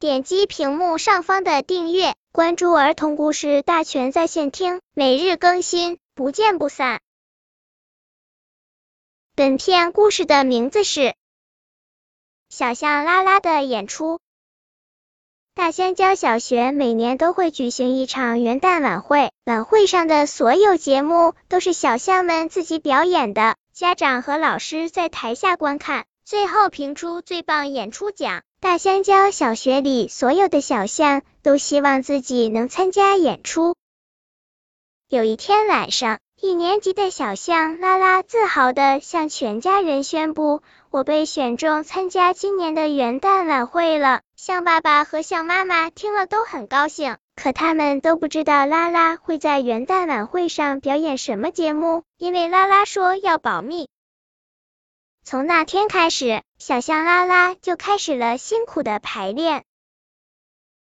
点击屏幕上方的订阅，关注儿童故事大全在线听，每日更新，不见不散。本片故事的名字是《小象拉拉的演出》。大香蕉小学每年都会举行一场元旦晚会，晚会上的所有节目都是小象们自己表演的，家长和老师在台下观看，最后评出最棒演出奖。大香蕉小学里所有的小象都希望自己能参加演出。有一天晚上，一年级的小象拉拉自豪的向全家人宣布：“我被选中参加今年的元旦晚会了。”象爸爸和象妈妈听了都很高兴，可他们都不知道拉拉会在元旦晚会上表演什么节目，因为拉拉说要保密。从那天开始，小象拉拉就开始了辛苦的排练。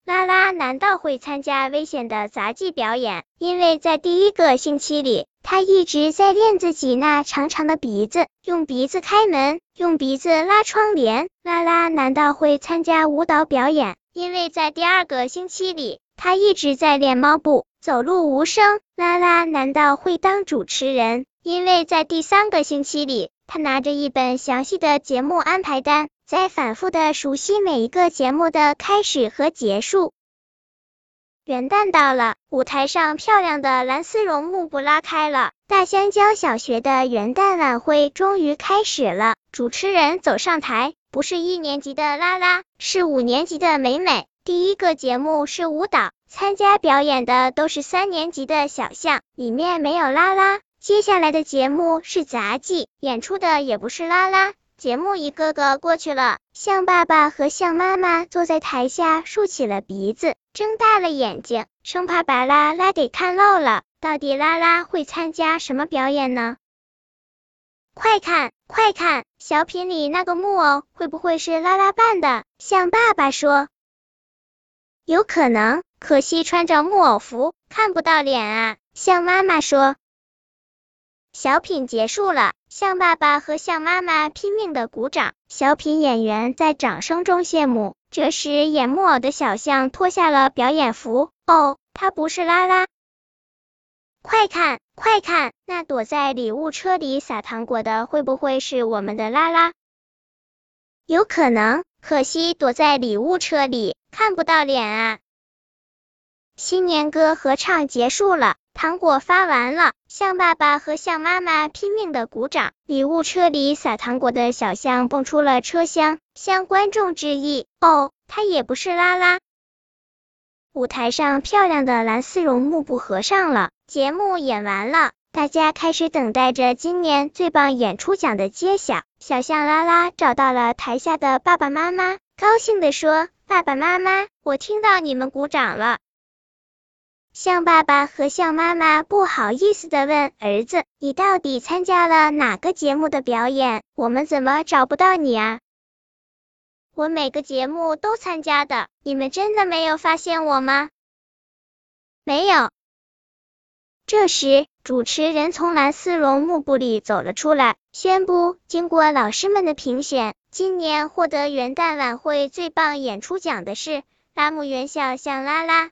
拉拉难道会参加危险的杂技表演？因为在第一个星期里，他一直在练自己那长长的鼻子，用鼻子开门，用鼻子拉窗帘。拉拉难道会参加舞蹈表演？因为在第二个星期里，他一直在练猫步，走路无声。拉拉难道会当主持人？因为在第三个星期里，他拿着一本详细的节目安排单。在反复的熟悉每一个节目的开始和结束。元旦到了，舞台上漂亮的蓝丝绒幕布拉开了，大香蕉小学的元旦晚会终于开始了。主持人走上台，不是一年级的拉拉，是五年级的美美。第一个节目是舞蹈，参加表演的都是三年级的小象，里面没有拉拉。接下来的节目是杂技，演出的也不是拉拉。节目一个个过去了，象爸爸和象妈妈坐在台下，竖起了鼻子，睁大了眼睛，生怕把拉拉给看漏了。到底拉拉会参加什么表演呢？快看，快看，小品里那个木偶会不会是拉拉扮的？象爸爸说，有可能，可惜穿着木偶服，看不到脸啊。象妈妈说。小品结束了，象爸爸和象妈妈拼命的鼓掌，小品演员在掌声中谢幕。这时，演木偶的小象脱下了表演服，哦，他不是拉拉。快看，快看，那躲在礼物车里撒糖果的会不会是我们的拉拉？有可能，可惜躲在礼物车里，看不到脸啊。新年歌合唱结束了。糖果发完了，象爸爸和象妈妈拼命的鼓掌。礼物车里撒糖果的小象蹦出了车厢，向观众致意。哦，它也不是拉拉。舞台上漂亮的蓝丝绒幕布合上了，节目演完了，大家开始等待着今年最棒演出奖的揭晓。小象拉拉找到了台下的爸爸妈妈，高兴的说：“爸爸妈妈，我听到你们鼓掌了。”象爸爸和象妈妈不好意思的问儿子：“你到底参加了哪个节目的表演？我们怎么找不到你啊？”我每个节目都参加的，你们真的没有发现我吗？没有。这时，主持人从蓝丝绒幕布里走了出来，宣布：经过老师们的评选，今年获得元旦晚会最棒演出奖的是拉姆园小象拉拉。